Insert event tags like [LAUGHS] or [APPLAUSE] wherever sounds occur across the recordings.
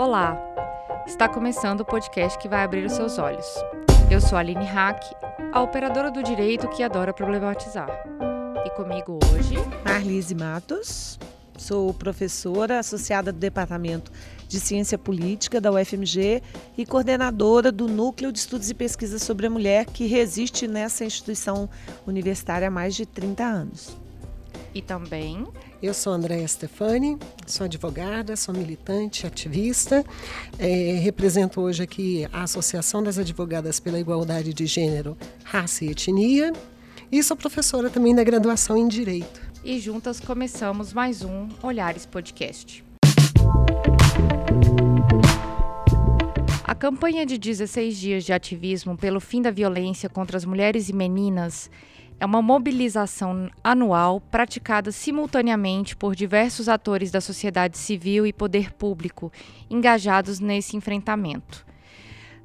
Olá! Está começando o podcast que vai abrir os seus olhos. Eu sou a Aline Hack, a operadora do direito que adora problematizar. E comigo hoje. Marlise Matos, sou professora associada do Departamento de Ciência Política da UFMG e coordenadora do Núcleo de Estudos e Pesquisas sobre a Mulher, que resiste nessa instituição universitária há mais de 30 anos. E também eu sou Andréa Stefani, sou advogada, sou militante, ativista, é, represento hoje aqui a Associação das Advogadas pela Igualdade de Gênero, Raça e Etnia e sou professora também da graduação em Direito. E juntas começamos mais um Olhares Podcast. A campanha de 16 dias de ativismo pelo fim da violência contra as mulheres e meninas é uma mobilização anual praticada simultaneamente por diversos atores da sociedade civil e poder público engajados nesse enfrentamento.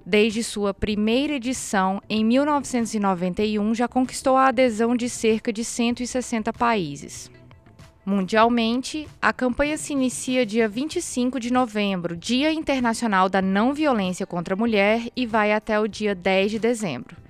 Desde sua primeira edição, em 1991, já conquistou a adesão de cerca de 160 países. Mundialmente, a campanha se inicia dia 25 de novembro, Dia Internacional da Não Violência contra a Mulher, e vai até o dia 10 de dezembro.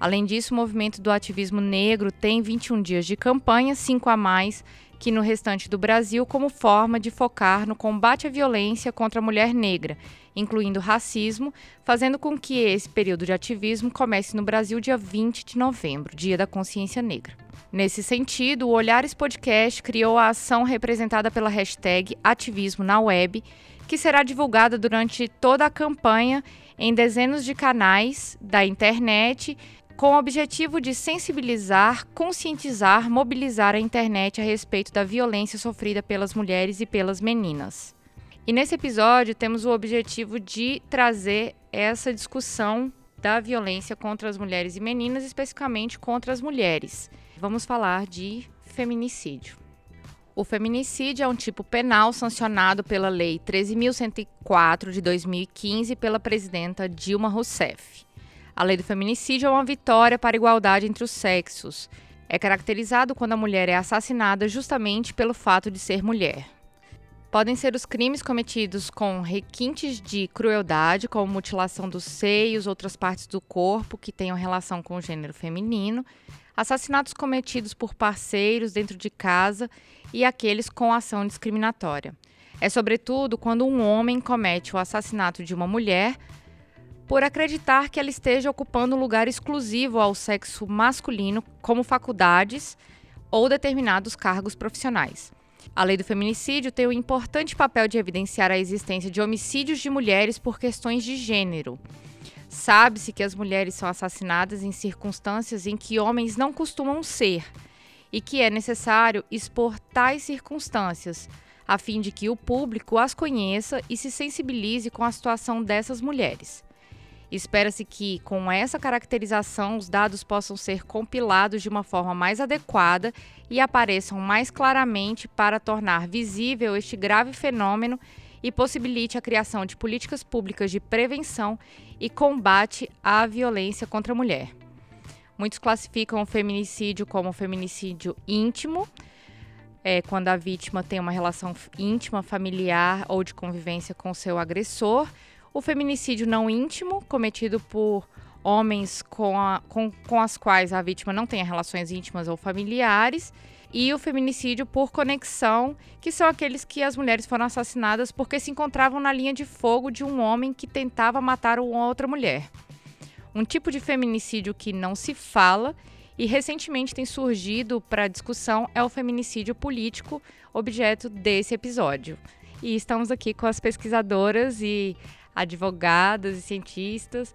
Além disso, o movimento do ativismo negro tem 21 dias de campanha, cinco a mais que no restante do Brasil, como forma de focar no combate à violência contra a mulher negra, incluindo racismo, fazendo com que esse período de ativismo comece no Brasil dia 20 de novembro, Dia da Consciência Negra. Nesse sentido, o Olhares Podcast criou a ação representada pela hashtag Ativismo na Web, que será divulgada durante toda a campanha em dezenas de canais da internet com o objetivo de sensibilizar, conscientizar, mobilizar a internet a respeito da violência sofrida pelas mulheres e pelas meninas. E nesse episódio temos o objetivo de trazer essa discussão da violência contra as mulheres e meninas, especificamente contra as mulheres. Vamos falar de feminicídio. O feminicídio é um tipo penal sancionado pela Lei 13.104 de 2015 pela presidenta Dilma Rousseff. A lei do feminicídio é uma vitória para a igualdade entre os sexos. É caracterizado quando a mulher é assassinada justamente pelo fato de ser mulher. Podem ser os crimes cometidos com requintes de crueldade, como mutilação dos seios, outras partes do corpo que tenham relação com o gênero feminino, assassinatos cometidos por parceiros dentro de casa e aqueles com ação discriminatória. É sobretudo quando um homem comete o assassinato de uma mulher por acreditar que ela esteja ocupando um lugar exclusivo ao sexo masculino, como faculdades ou determinados cargos profissionais. A lei do feminicídio tem o importante papel de evidenciar a existência de homicídios de mulheres por questões de gênero. Sabe-se que as mulheres são assassinadas em circunstâncias em que homens não costumam ser e que é necessário expor tais circunstâncias, a fim de que o público as conheça e se sensibilize com a situação dessas mulheres. Espera-se que, com essa caracterização, os dados possam ser compilados de uma forma mais adequada e apareçam mais claramente para tornar visível este grave fenômeno e possibilite a criação de políticas públicas de prevenção e combate à violência contra a mulher. Muitos classificam o feminicídio como feminicídio íntimo, é, quando a vítima tem uma relação íntima, familiar ou de convivência com seu agressor o feminicídio não íntimo, cometido por homens com, a, com, com as quais a vítima não tenha relações íntimas ou familiares, e o feminicídio por conexão, que são aqueles que as mulheres foram assassinadas porque se encontravam na linha de fogo de um homem que tentava matar uma outra mulher. Um tipo de feminicídio que não se fala e recentemente tem surgido para discussão é o feminicídio político, objeto desse episódio. E estamos aqui com as pesquisadoras e advogadas e cientistas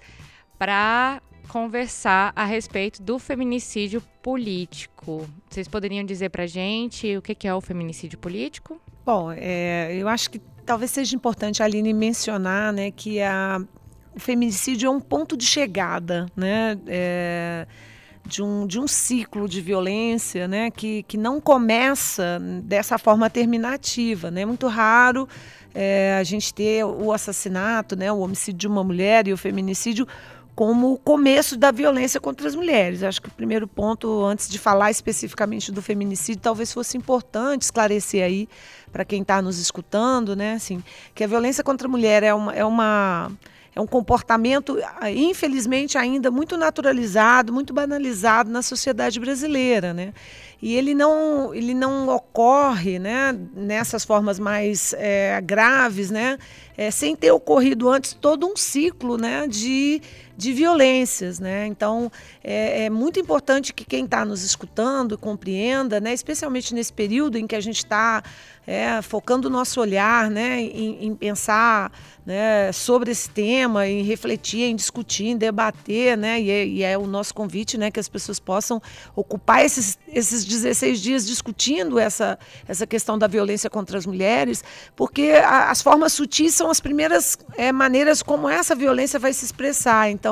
para conversar a respeito do feminicídio político. Vocês poderiam dizer para gente o que é o feminicídio político? Bom, é, eu acho que talvez seja importante a Aline mencionar né, que a, o feminicídio é um ponto de chegada, né? É, de um, de um ciclo de violência né, que, que não começa dessa forma terminativa. Né? É muito raro é, a gente ter o assassinato, né, o homicídio de uma mulher e o feminicídio como o começo da violência contra as mulheres. Acho que o primeiro ponto, antes de falar especificamente do feminicídio, talvez fosse importante esclarecer aí para quem está nos escutando, né, assim, que a violência contra a mulher é uma, é uma é um comportamento, infelizmente, ainda muito naturalizado, muito banalizado na sociedade brasileira. Né? E ele não, ele não ocorre né, nessas formas mais é, graves, né, é, sem ter ocorrido antes todo um ciclo né, de, de violências. Né? Então, é, é muito importante que quem está nos escutando compreenda, né, especialmente nesse período em que a gente está é, focando o nosso olhar né, em, em pensar né, sobre esse tema, em refletir, em discutir, em debater, né, e, é, e é o nosso convite né, que as pessoas possam ocupar esses, esses 16 dias discutindo essa, essa questão da violência contra as mulheres, porque a, as formas sutis são as primeiras é, maneiras como essa violência vai se expressar. Então,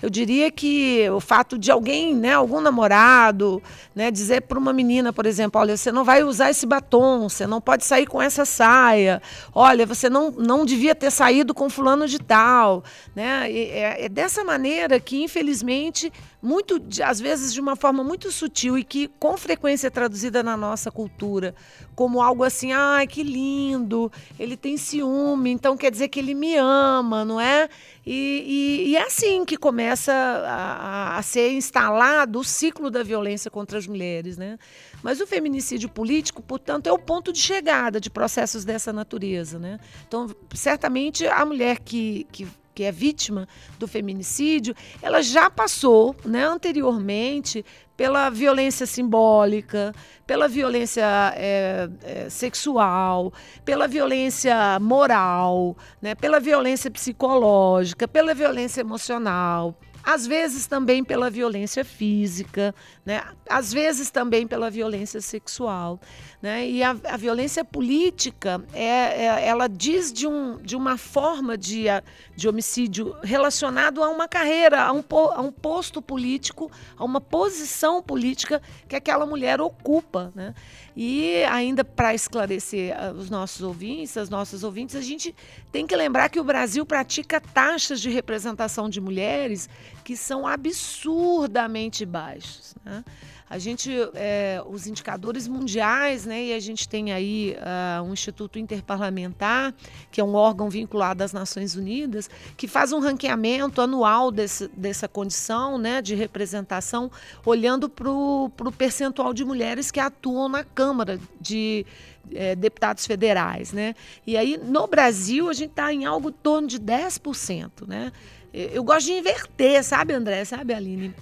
eu diria que o fato de alguém, né, algum namorado, né, dizer para uma menina, por exemplo, olha, você não vai usar esse batom, você não pode sair com essa saia, olha, você não, não devia ter saído saído com fulano de tal, né? É, é dessa maneira que, infelizmente, muito, às vezes de uma forma muito sutil e que com frequência é traduzida na nossa cultura como algo assim, ai, que lindo, ele tem ciúme, então quer dizer que ele me ama, não é? E, e, e é assim que começa a, a, ser instalado o ciclo da violência contra as mulheres, né? Mas o feminicídio político, portanto, é o ponto de chegada de processos dessa natureza. Né? Então, certamente, a mulher que, que que é vítima do feminicídio, ela já passou né, anteriormente pela violência simbólica, pela violência é, é, sexual, pela violência moral, né, pela violência psicológica, pela violência emocional às vezes também pela violência física, né? às vezes também pela violência sexual. Né? E a, a violência política, é, é, ela diz de, um, de uma forma de, de homicídio relacionado a uma carreira, a um, a um posto político, a uma posição política que aquela mulher ocupa. Né? E ainda para esclarecer ah, os nossos ouvintes, as nossas ouvintes, a gente tem que lembrar que o Brasil pratica taxas de representação de mulheres que são absurdamente baixas. Né? A gente, é, os indicadores mundiais, né, e a gente tem aí uh, um Instituto Interparlamentar, que é um órgão vinculado às Nações Unidas, que faz um ranqueamento anual desse, dessa condição né, de representação, olhando para o percentual de mulheres que atuam na Câmara de é, deputados federais. Né? E aí, no Brasil, a gente está em algo em torno de 10%. Né? Eu gosto de inverter, sabe, André? Sabe, Aline?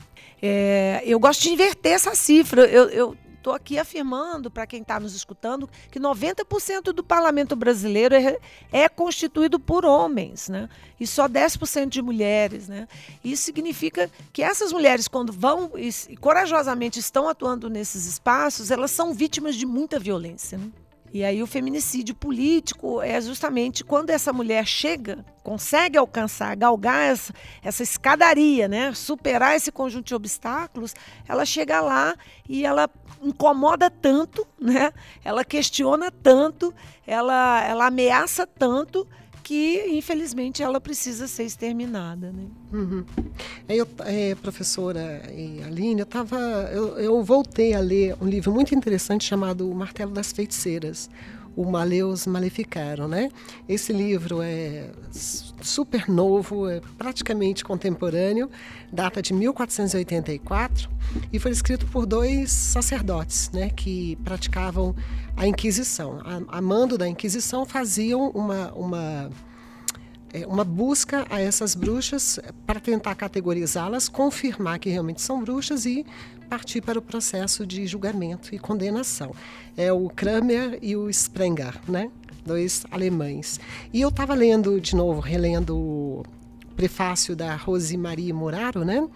É, eu gosto de inverter essa cifra. Eu estou aqui afirmando para quem está nos escutando que 90% do parlamento brasileiro é, é, constituído por homens, né? E só 10% de mulheres, né? Isso significa que essas mulheres, quando vão e, corajosamente estão atuando nesses espaços, elas são vítimas de muita violência. Né? E aí o feminicídio político é justamente quando essa mulher chega, consegue alcançar, galgar essa, essa escadaria, né? superar esse conjunto de obstáculos, ela chega lá e ela incomoda tanto, né? ela questiona tanto, ela, ela ameaça tanto que infelizmente ela precisa ser exterminada. Né? Uhum. Eu, é, professora Aline, eu, tava, eu, eu voltei a ler um livro muito interessante chamado O Martelo das Feiticeiras, o Maleus Maleficaram, né? Esse livro é super novo, é praticamente contemporâneo, data de 1484 e foi escrito por dois sacerdotes, né, que praticavam a Inquisição. A, a mando da Inquisição faziam uma, uma é, uma busca a essas bruxas para tentar categorizá-las, confirmar que realmente são bruxas e partir para o processo de julgamento e condenação. É o Kramer e o Sprenger, né? Dois alemães. E eu estava lendo de novo, relendo o prefácio da Rosemarie Muraro, né?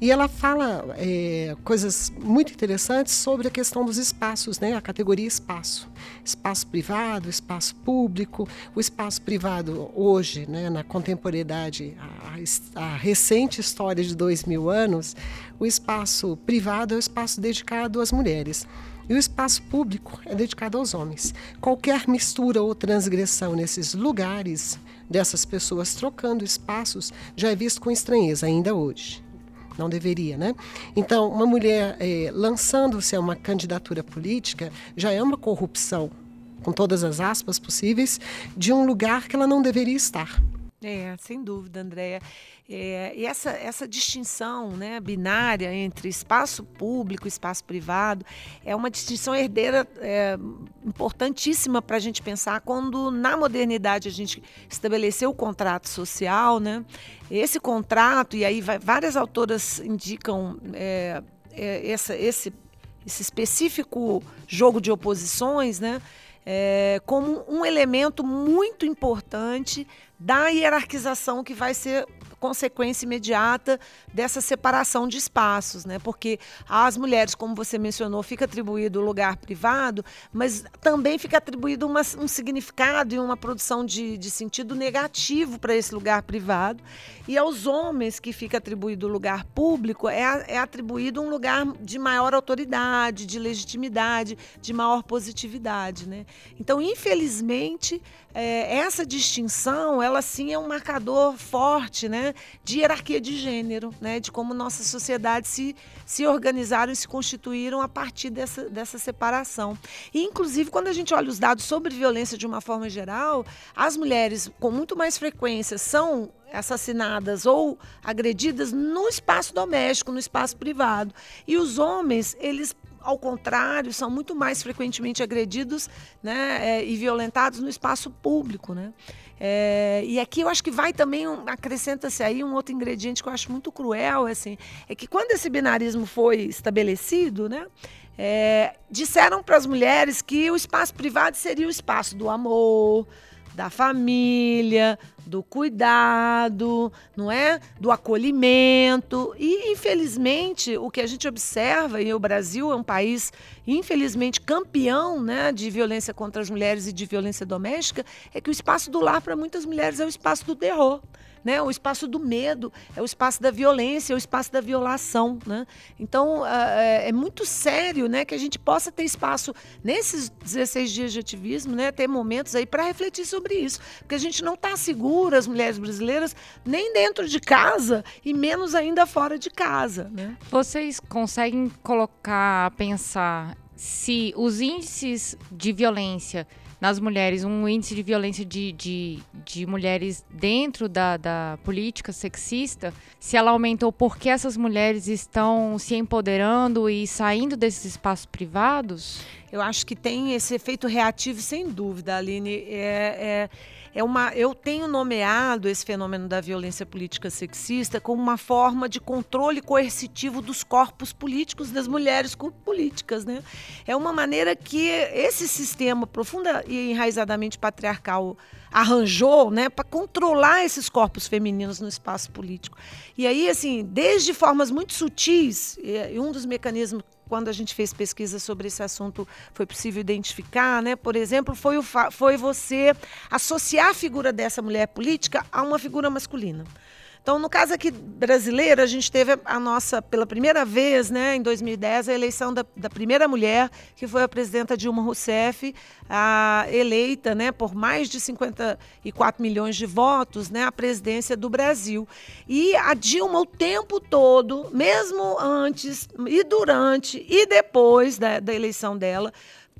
E ela fala é, coisas muito interessantes sobre a questão dos espaços, né? a categoria espaço. Espaço privado, espaço público. O espaço privado, hoje, né, na contemporaneidade, a, a recente história de dois mil anos, o espaço privado é o espaço dedicado às mulheres. E o espaço público é dedicado aos homens. Qualquer mistura ou transgressão nesses lugares dessas pessoas trocando espaços já é visto com estranheza ainda hoje não deveria, né? Então, uma mulher é, lançando-se a uma candidatura política já é uma corrupção, com todas as aspas possíveis, de um lugar que ela não deveria estar. É, sem dúvida, Andréia. É, e essa, essa distinção né, binária entre espaço público e espaço privado é uma distinção herdeira é, importantíssima para a gente pensar quando, na modernidade, a gente estabeleceu o contrato social. Né? Esse contrato, e aí vai, várias autoras indicam é, é essa, esse, esse específico jogo de oposições, né? É, como um elemento muito importante da hierarquização que vai ser consequência imediata dessa separação de espaços, né? Porque às mulheres, como você mencionou, fica atribuído o lugar privado, mas também fica atribuído uma, um significado e uma produção de, de sentido negativo para esse lugar privado. E aos homens que fica atribuído o lugar público é, é atribuído um lugar de maior autoridade, de legitimidade, de maior positividade, né? Então, infelizmente, é, essa distinção, ela sim é um marcador forte, né, de hierarquia de gênero, né, de como nossa sociedade se, se organizaram e se constituíram a partir dessa, dessa separação. E, inclusive, quando a gente olha os dados sobre violência de uma forma geral, as mulheres com muito mais frequência são assassinadas ou agredidas no espaço doméstico, no espaço privado. E os homens, eles ao contrário, são muito mais frequentemente agredidos né, é, e violentados no espaço público. Né? É, e aqui eu acho que vai também, um, acrescenta-se aí um outro ingrediente que eu acho muito cruel, assim, é que quando esse binarismo foi estabelecido, né, é, disseram para as mulheres que o espaço privado seria o espaço do amor, da família, do cuidado, não é? Do acolhimento. E, infelizmente, o que a gente observa, e o Brasil é um país, infelizmente, campeão né, de violência contra as mulheres e de violência doméstica, é que o espaço do lar para muitas mulheres é o espaço do terror né? O espaço do medo, é o espaço da violência, é o espaço da violação, né? Então, é, é muito sério, né, que a gente possa ter espaço nesses 16 dias de ativismo, né, ter momentos aí para refletir sobre isso, porque a gente não está segura, as mulheres brasileiras, nem dentro de casa e menos ainda fora de casa, né? Vocês conseguem colocar, pensar se os índices de violência nas mulheres, um índice de violência de, de, de mulheres dentro da, da política sexista, se ela aumentou porque essas mulheres estão se empoderando e saindo desses espaços privados? Eu acho que tem esse efeito reativo, sem dúvida, Aline. É, é é uma, eu tenho nomeado esse fenômeno da violência política sexista como uma forma de controle coercitivo dos corpos políticos das mulheres políticas, né? É uma maneira que esse sistema profunda e enraizadamente patriarcal arranjou, né, para controlar esses corpos femininos no espaço político. E aí, assim, desde formas muito sutis, um dos mecanismos quando a gente fez pesquisa sobre esse assunto, foi possível identificar, né? Por exemplo, foi, o foi você associar a figura dessa mulher política a uma figura masculina. Então, no caso aqui brasileiro, a gente teve a nossa, pela primeira vez, né, em 2010, a eleição da, da primeira mulher, que foi a presidenta Dilma Rousseff, a, eleita né, por mais de 54 milhões de votos, né, a presidência do Brasil. E a Dilma, o tempo todo, mesmo antes e durante e depois da, da eleição dela,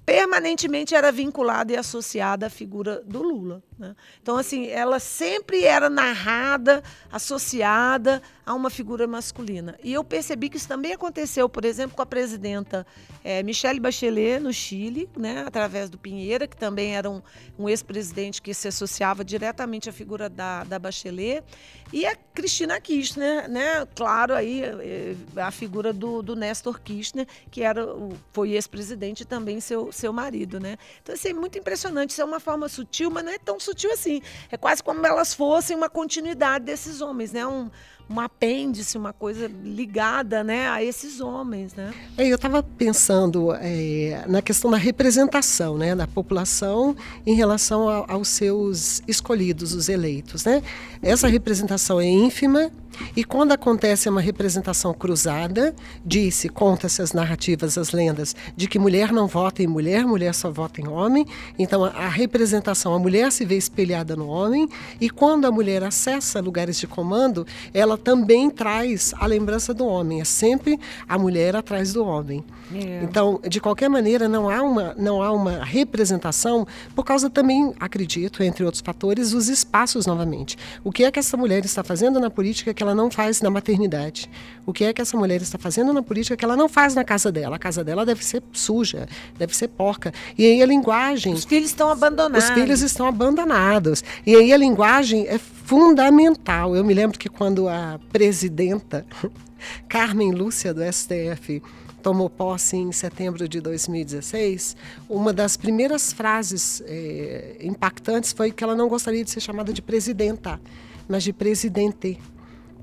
permanentemente era vinculada e associada à figura do Lula. Né? Então, assim, ela sempre era narrada, associada a uma figura masculina. E eu percebi que isso também aconteceu, por exemplo, com a presidenta é, Michelle Bachelet, no Chile, né, através do Pinheira, que também era um, um ex-presidente que se associava diretamente à figura da, da Bachelet, e a Cristina Kirchner, né, claro, aí é, a figura do, do Néstor Kirchner, que era, foi ex-presidente e também seu, seu marido. Né? Então, assim, é muito impressionante. Isso é uma forma sutil, mas não é tão sutil assim. É quase como elas fossem uma continuidade desses homens, né? Um, um apêndice, uma coisa ligada né, a esses homens. Né? É, eu estava pensando é, na questão da representação né, da população em relação a, aos seus escolhidos, os eleitos. Né? Essa representação é ínfima e quando acontece uma representação cruzada, disse, conta-se as narrativas, as lendas, de que mulher não vota em mulher, mulher só vota em homem. Então a, representação, a mulher se vê espelhada no homem, e quando a mulher acessa lugares de comando, ela também traz a lembrança do homem. É sempre a mulher atrás do homem. É. Então, de qualquer maneira, não há, uma, não há uma representação, por causa também, acredito, entre outros fatores, os espaços novamente. O que é que essa mulher está fazendo na política que ela não faz na maternidade? O que é que essa mulher está fazendo na política que ela não faz na casa dela? A casa dela deve ser suja, deve ser porca. E aí a linguagem. Os filhos estão abandonados. Os filhos estão abandonados. E aí a linguagem é fundamental. Eu me lembro que quando a presidenta [LAUGHS] Carmen Lúcia do STF tomou posse em setembro de 2016, uma das primeiras frases é, impactantes foi que ela não gostaria de ser chamada de presidenta, mas de presidente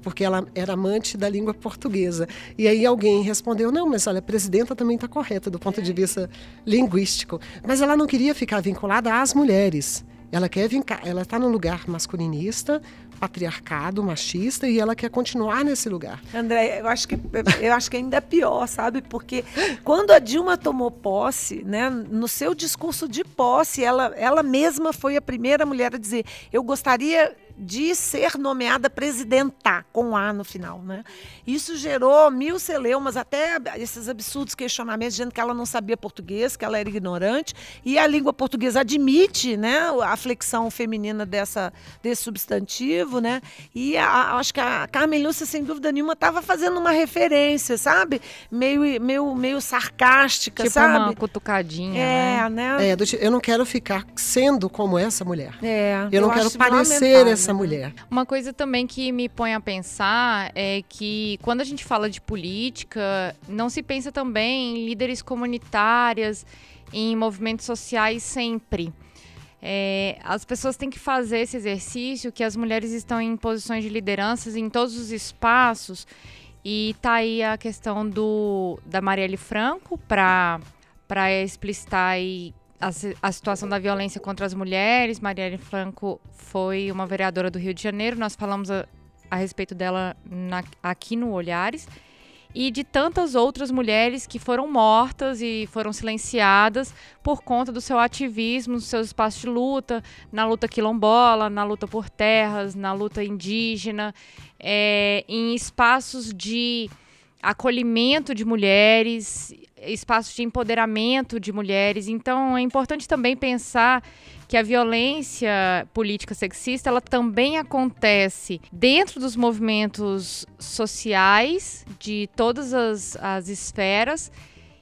porque ela era amante da língua portuguesa. E aí alguém respondeu: não, mas olha, presidenta também está correta do ponto de vista linguístico. Mas ela não queria ficar vinculada às mulheres. Ela quer ela está no lugar masculinista, patriarcado, machista e ela quer continuar nesse lugar. André, eu acho que eu acho que ainda é pior, sabe? Porque quando a Dilma tomou posse, né, no seu discurso de posse, ela ela mesma foi a primeira mulher a dizer: "Eu gostaria de ser nomeada presidenta, com A no final. Né? Isso gerou mil celeumas, até esses absurdos questionamentos, dizendo que ela não sabia português, que ela era ignorante, e a língua portuguesa admite né, a flexão feminina dessa, desse substantivo, né? E a, acho que a Carmen Lúcia, sem dúvida nenhuma, estava fazendo uma referência, sabe? Meio, meio, meio sarcástica, tipo sabe? uma cutucadinha. É, né? né? É, eu não quero ficar sendo como essa mulher. É, eu não eu quero parecer essa essa mulher. Uma coisa também que me põe a pensar é que quando a gente fala de política, não se pensa também em líderes comunitárias, em movimentos sociais sempre. É, as pessoas têm que fazer esse exercício que as mulheres estão em posições de lideranças em todos os espaços e tá aí a questão do da Marielle Franco para para explicitar e a, a, situação da violência contra as mulheres. Marielle Franco foi uma vereadora do Rio de Janeiro. Nós falamos a, a respeito dela na, aqui no Olhares. E de tantas outras mulheres que foram mortas e foram silenciadas por conta do seu ativismo, dos seus espaços de luta, na luta quilombola, na luta por terras, na luta indígena, é, em espaços de acolhimento de mulheres, espaços de empoderamento de mulheres. Então é importante também pensar que a violência política sexista ela também acontece dentro dos movimentos sociais de todas as, as esferas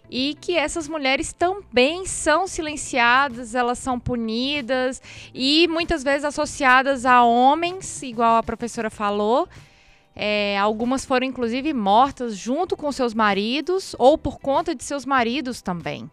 e que essas mulheres também são silenciadas, elas são punidas e muitas vezes associadas a homens, igual a professora falou, é, algumas foram inclusive mortas junto com seus maridos ou por conta de seus maridos também.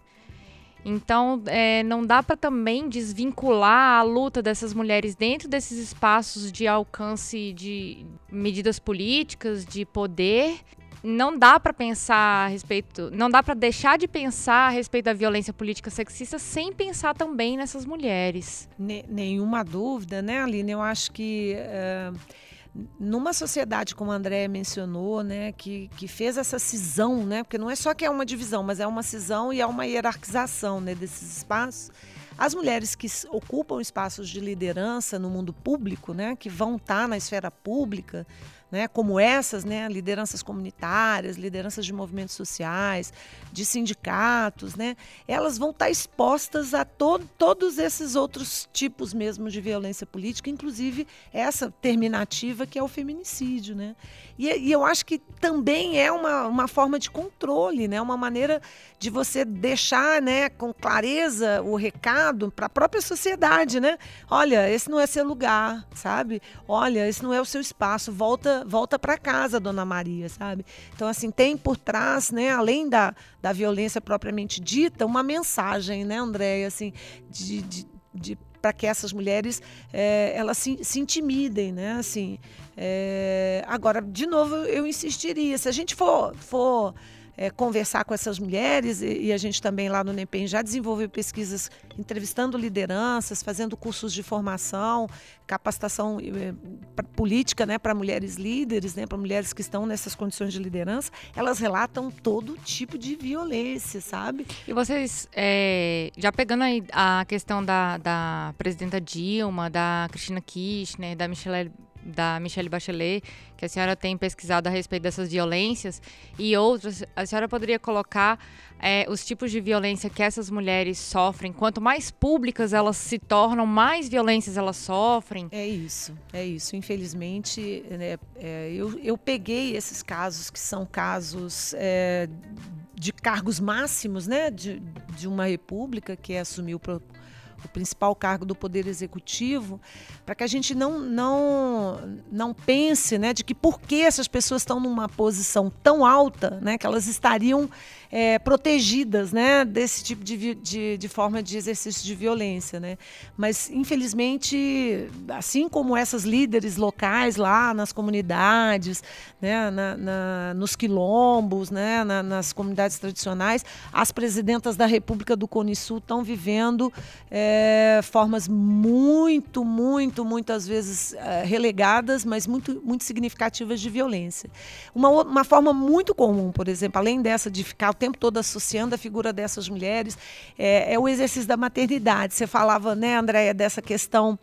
Então, é, não dá para também desvincular a luta dessas mulheres dentro desses espaços de alcance de medidas políticas, de poder. Não dá para pensar a respeito, não dá para deixar de pensar a respeito da violência política sexista sem pensar também nessas mulheres. Nenhuma dúvida, né, Aline? Eu acho que. Uh numa sociedade como a André mencionou, né, que, que fez essa cisão, né, porque não é só que é uma divisão, mas é uma cisão e é uma hierarquização né, desses espaços. As mulheres que ocupam espaços de liderança no mundo público, né, que vão estar na esfera pública, né, como essas, né, lideranças comunitárias, lideranças de movimentos sociais, de sindicatos, né, elas vão estar expostas a to todos esses outros tipos mesmo de violência política, inclusive essa terminativa que é o feminicídio. Né? E, e eu acho que também é uma, uma forma de controle, né, uma maneira de você deixar né, com clareza o recado para a própria sociedade. Né? Olha, esse não é seu lugar, sabe? Olha, esse não é o seu espaço, volta volta para casa, Dona Maria, sabe? Então, assim, tem por trás, né, além da, da violência propriamente dita, uma mensagem, né, Andréia, assim, de, de, de para que essas mulheres é, elas se, se, intimidem, né? Assim, é, agora, de novo, eu insistiria, se a gente for, for é, conversar com essas mulheres e, e, a gente também lá no NEPEM já desenvolveu pesquisas entrevistando lideranças, fazendo cursos de formação, capacitação é, política né, para mulheres líderes, né, para mulheres que estão nessas condições de liderança, elas relatam todo tipo de violência, sabe? E vocês, é, já pegando aí a questão da, da presidenta Dilma, da Cristina Kirchner, da Michelle da Michelle Bachelet, que a senhora tem pesquisado a respeito dessas violências e outras, a senhora poderia colocar é, os tipos de violência que essas mulheres sofrem? Quanto mais públicas elas se tornam, mais violências elas sofrem? É isso, é isso. Infelizmente, né, é, eu, eu peguei esses casos que são casos é, de cargos máximos né, de, de uma república que assumiu o principal cargo do Poder Executivo, para que a gente não, não, não pense né, de que por que essas pessoas estão numa posição tão alta, né, que elas estariam é, protegidas né, desse tipo de, de, de, forma de exercício de violência. Né? Mas, infelizmente, assim como essas líderes locais lá nas comunidades, né, na, na, nos quilombos, né, na, nas comunidades tradicionais, as presidentas da República do Cone Sul estão vivendo é, formas muito, muito, muitas vezes é, relegadas, mas muito, muito significativas de violência. Uma, uma forma muito comum, por exemplo, além dessa de ficar tempo todo associando a figura dessas mulheres, é, é o exercício da maternidade. Você falava, né, Andréia, dessa questão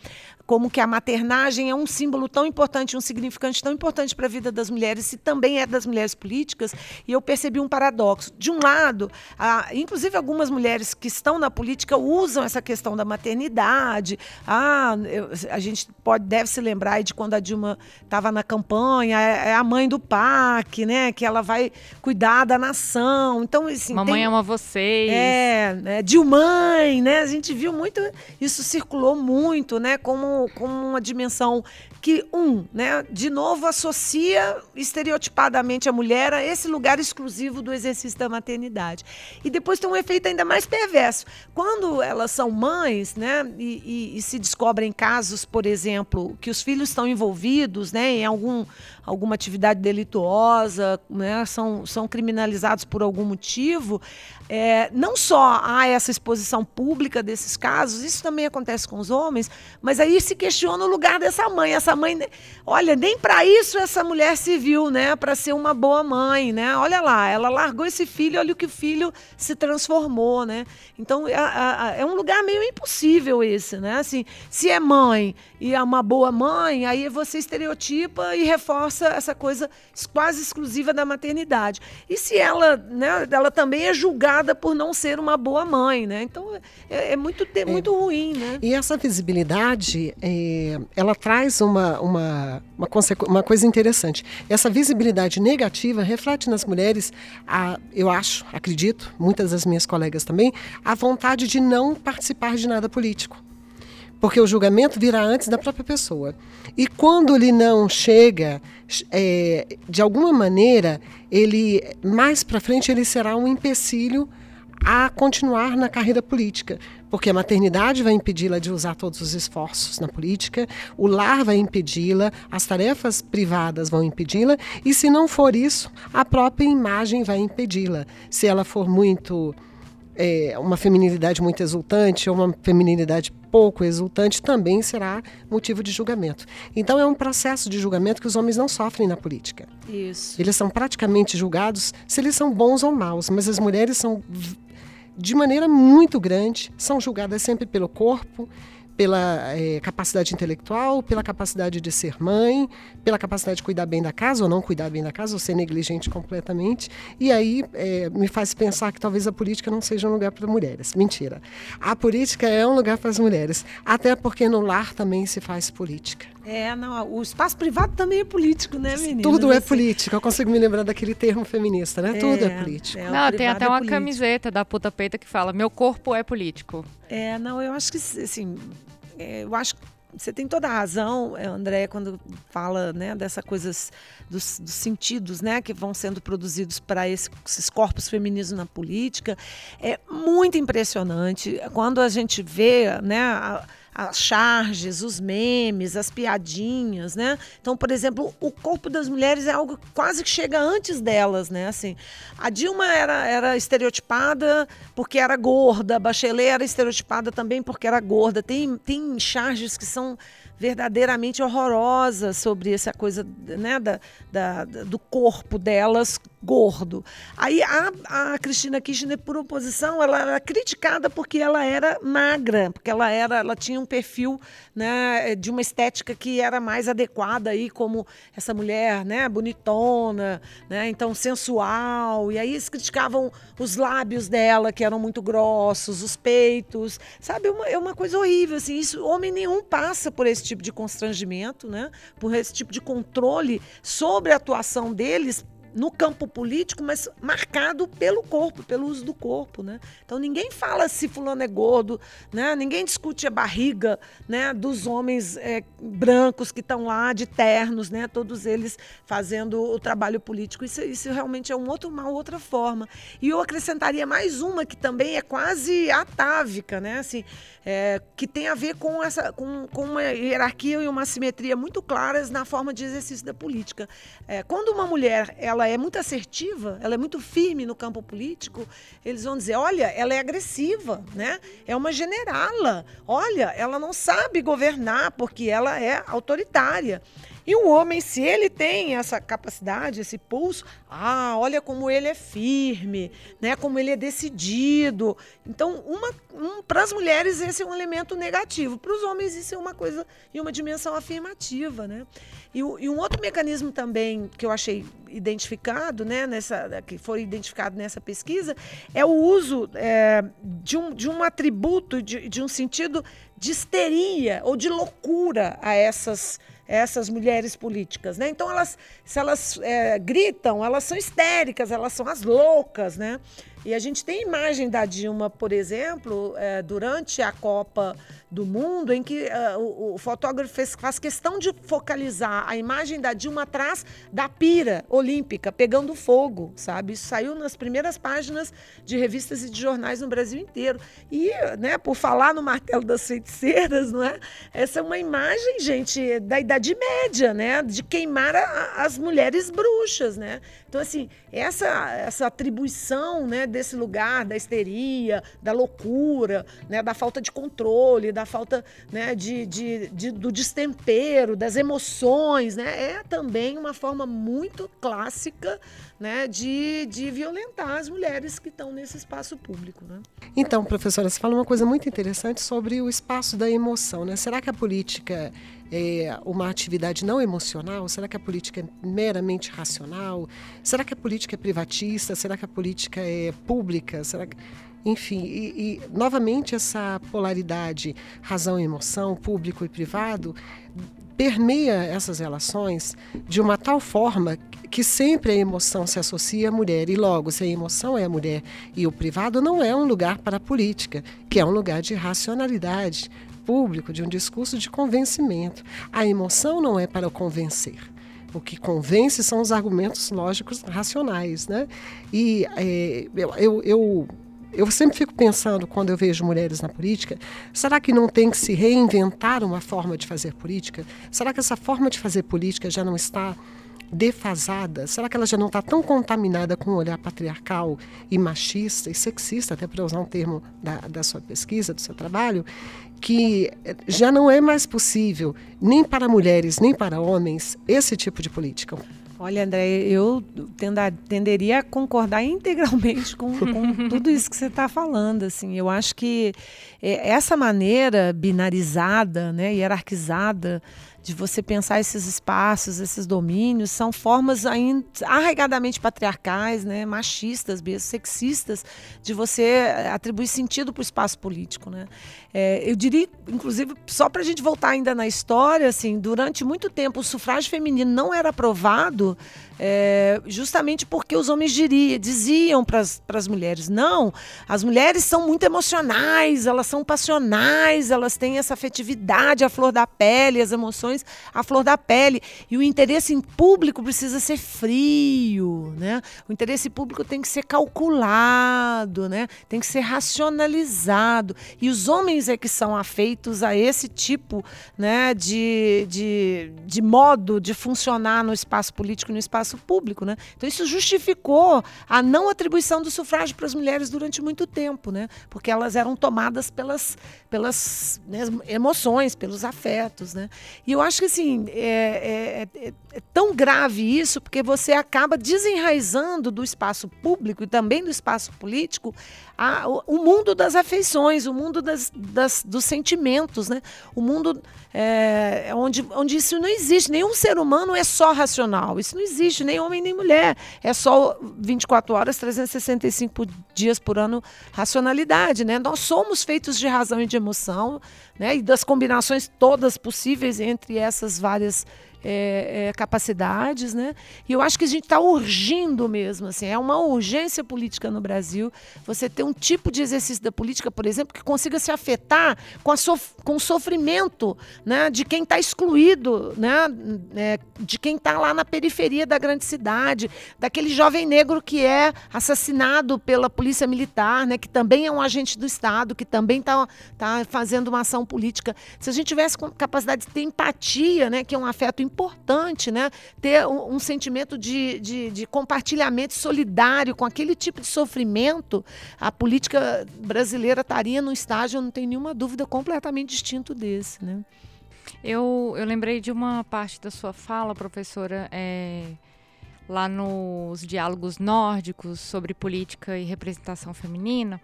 como que a maternagem é um símbolo tão importante, um significante tão importante para a vida das mulheres e também é das mulheres políticas. E eu percebi um paradoxo. De um lado, a, inclusive algumas mulheres que estão na política usam essa questão da maternidade. Ah, eu, a gente pode deve se lembrar de quando a Dilma estava na campanha, é, é, a mãe do PAC, né? Que ela vai cuidar da nação. Então, assim, mamãe tem, ama vocês. É, né? Dilmãe, né? A gente viu muito isso circulou muito, né? Como como, uma dimensão que, um, né, de novo associa estereotipadamente a mulher a esse lugar exclusivo do exercício da maternidade. E depois tem um efeito ainda mais perverso. Quando elas são mães, né, e, e, e se descobrem casos, por exemplo, que os filhos estão envolvidos né, em algum, alguma atividade delituosa, né, são, são criminalizados por algum motivo, é, não só há essa exposição pública desses casos, isso também acontece com os homens, mas aí se questiona o lugar dessa mãe. Essa mãe, olha, nem para isso essa mulher se viu, né? Para ser uma boa mãe, né? Olha lá, ela largou esse filho, olha o que o filho se transformou, né? Então é, é, é um lugar meio impossível esse, né? Assim, se é mãe e é uma boa mãe, aí você estereotipa e reforça essa coisa quase exclusiva da maternidade. E se ela, né? Ela também é julgada por não ser uma boa mãe, né? Então é, é muito, é muito ruim, né? E essa visibilidade é, ela traz uma, uma, uma, uma, coisa interessante. Essa visibilidade negativa reflete nas mulheres, a, eu acho, acredito, muitas das minhas colegas também, a vontade de não participar de nada político. Porque o julgamento virá antes da própria pessoa. E quando ele não chega, é, de alguma maneira, ele mais para frente ele será um empecilho a continuar na carreira política, porque a maternidade vai impedi-la de usar todos os esforços na política, o lar vai impedi-la, as tarefas privadas vão impedi-la, e se não for isso, a própria imagem vai impedi-la. Se ela for muito. É, uma feminilidade muito exultante ou uma feminilidade pouco exultante também será motivo de julgamento. Então é um processo de julgamento que os homens não sofrem na política. Isso. Eles são praticamente julgados se eles são bons ou maus, mas as mulheres são de maneira muito grande, são julgadas sempre pelo corpo, pela é, capacidade intelectual, pela capacidade de ser mãe, pela capacidade de cuidar bem da casa ou não cuidar bem da casa, ou ser negligente completamente. E aí é, me faz pensar que talvez a política não seja um lugar para mulheres. Mentira. A política é um lugar para as mulheres, até porque no lar também se faz política. É, não, o espaço privado também é político, né, menina? Tudo é político. Eu consigo me lembrar daquele termo feminista, né? É, Tudo é político. É, não, tem até é uma camiseta da puta peita que fala: meu corpo é político. É, não, eu acho que, assim, é, eu acho que você tem toda a razão, é, André, quando fala né, dessa coisas dos, dos, sentidos né, que vão sendo produzidos para esses corpos femininos na política. É muito impressionante quando a gente vê né, a, as charges, os memes, as piadinhas, né? Então, por exemplo, o corpo das mulheres é algo quase que chega antes delas, né? Assim, a Dilma era, era estereotipada porque era gorda, a Bachelet era estereotipada também porque era gorda. Tem, tem charges que são verdadeiramente horrorosa sobre essa coisa né, da, da, do corpo delas gordo. Aí a, a Cristina Kirchner, por oposição, ela era criticada porque ela era magra, porque ela era, ela tinha um perfil né, de uma estética que era mais adequada aí, como essa mulher, né, bonitona, né, então sensual. E aí eles criticavam os lábios dela, que eram muito grossos, os peitos, sabe? Uma, é uma coisa horrível, assim. Isso, homem nenhum passa por esse tipo de constrangimento, né? Por esse tipo de controle sobre a atuação deles no campo político, mas marcado pelo corpo, pelo uso do corpo, né? Então ninguém fala se fulano é gordo, né? Ninguém discute a barriga, né? Dos homens é, brancos que estão lá de ternos, né? Todos eles fazendo o trabalho político. Isso, isso realmente é um outro, uma outra forma. E eu acrescentaria mais uma que também é quase atávica, né? Assim, é, que tem a ver com essa, com, com uma hierarquia e uma simetria muito claras na forma de exercício da política. É, quando uma mulher ela é muito assertiva, ela é muito firme no campo político, eles vão dizer: olha, ela é agressiva, né? É uma generala. Olha, ela não sabe governar porque ela é autoritária. E o homem, se ele tem essa capacidade, esse pulso, ah, olha como ele é firme, né? Como ele é decidido. Então, um, para as mulheres esse é um elemento negativo, para os homens isso é uma coisa e uma dimensão afirmativa, né? E, e, um outro mecanismo também que eu achei identificado, né, nessa, que foi identificado nessa pesquisa, é o uso é, de, um, de um atributo, de, de um sentido de histeria ou de loucura a essas essas mulheres políticas, né? Então elas, se elas é, gritam, elas são histéricas, elas são as loucas, né? E a gente tem imagem da Dilma, por exemplo, é, durante a Copa do Mundo, em que uh, o, o, fotógrafo fez, faz questão de focalizar a imagem da Dilma atrás da pira olímpica, pegando fogo, sabe? Isso saiu nas primeiras páginas de revistas e de jornais no Brasil inteiro. E, né, por falar no martelo das feiticeiras, não é? Essa é uma imagem, gente, da Idade Média, né? De queimar a, as mulheres bruxas, né? Então, assim, essa, essa atribuição né, desse lugar da histeria, da loucura, né, da falta de controle, da falta né, de, de, de, do destempero, das emoções, né, é também uma forma muito clássica né, de, de violentar as mulheres que estão nesse espaço público. Né? Então, professora, você fala uma coisa muito interessante sobre o espaço da emoção. Né? Será que a política é uma atividade não emocional? Será que a política é meramente racional? Será que a política é privatista? Será que a política é pública? Será que... Enfim, e, e novamente essa polaridade razão e emoção, público e privado, permeia essas relações de uma tal forma que sempre a emoção se associa à mulher. E logo, se a emoção é a mulher e o privado não é um lugar para a política, que é um lugar de racionalidade, público, de um discurso de convencimento. A emoção não é para convencer. O que convence são os argumentos lógicos racionais. Né? E é, eu, eu, eu sempre fico pensando, quando eu vejo mulheres na política, será que não tem que se reinventar uma forma de fazer política? Será que essa forma de fazer política já não está defasada? Será que ela já não está tão contaminada com o um olhar patriarcal e machista e sexista, até para usar um termo da, da sua pesquisa, do seu trabalho, que já não é mais possível, nem para mulheres, nem para homens, esse tipo de política? Olha, André, eu tenda, tenderia a concordar integralmente com, com [LAUGHS] tudo isso que você está falando. Assim, eu acho que é, essa maneira binarizada, né, hierarquizada de você pensar esses espaços, esses domínios, são formas ainda arraigadamente patriarcais, né, machistas, mesmo, sexistas, de você atribuir sentido para o espaço político. Né? É, eu diria, inclusive, só para a gente voltar ainda na história, assim, durante muito tempo o sufrágio feminino não era aprovado é, justamente porque os homens diria, diziam para as mulheres: não, as mulheres são muito emocionais, elas são passionais, elas têm essa afetividade à flor da pele, as emoções à flor da pele. E o interesse em público precisa ser frio, né? O interesse público tem que ser calculado, né? tem que ser racionalizado. E os homens é que são afeitos a esse tipo né, de, de, de modo de funcionar no espaço político no espaço espaço público. Né? Então, isso justificou a não atribuição do sufrágio para as mulheres durante muito tempo, né? porque elas eram tomadas pelas, pelas né, emoções, pelos afetos. Né? E eu acho que assim, é, é, é, é tão grave isso, porque você acaba desenraizando do espaço público e também do espaço político a, o, o, mundo das afeições, o mundo das, das, dos sentimentos, né? o mundo é, onde, onde isso não existe. Nenhum ser humano é só racional. Isso não existe, nem homem nem mulher. É só 24 horas, 365 dias por ano racionalidade. Né? Nós somos feitos de razão e de emoção, né? e das combinações todas possíveis entre essas várias é, é, capacidades, né? E eu acho que a gente está urgindo mesmo, assim, é uma urgência política no Brasil. Você ter um tipo de exercício da política, por exemplo, que consiga se afetar com, sof com o sofrimento, né? De quem está excluído, né? É, de quem está lá na periferia da grande cidade, daquele jovem negro que é assassinado pela polícia militar, né? Que também é um agente do Estado, que também está tá fazendo uma ação política. Se a gente tivesse capacidade de ter empatia, né? Que é um afeto importante, né? Ter um, um sentimento de, de, de, compartilhamento solidário com aquele tipo de sofrimento, a política brasileira estaria num estágio, não tem nenhuma dúvida, completamente distinto desse, né? Eu, eu lembrei de uma parte da sua fala, professora, é, lá nos diálogos nórdicos sobre política e representação feminina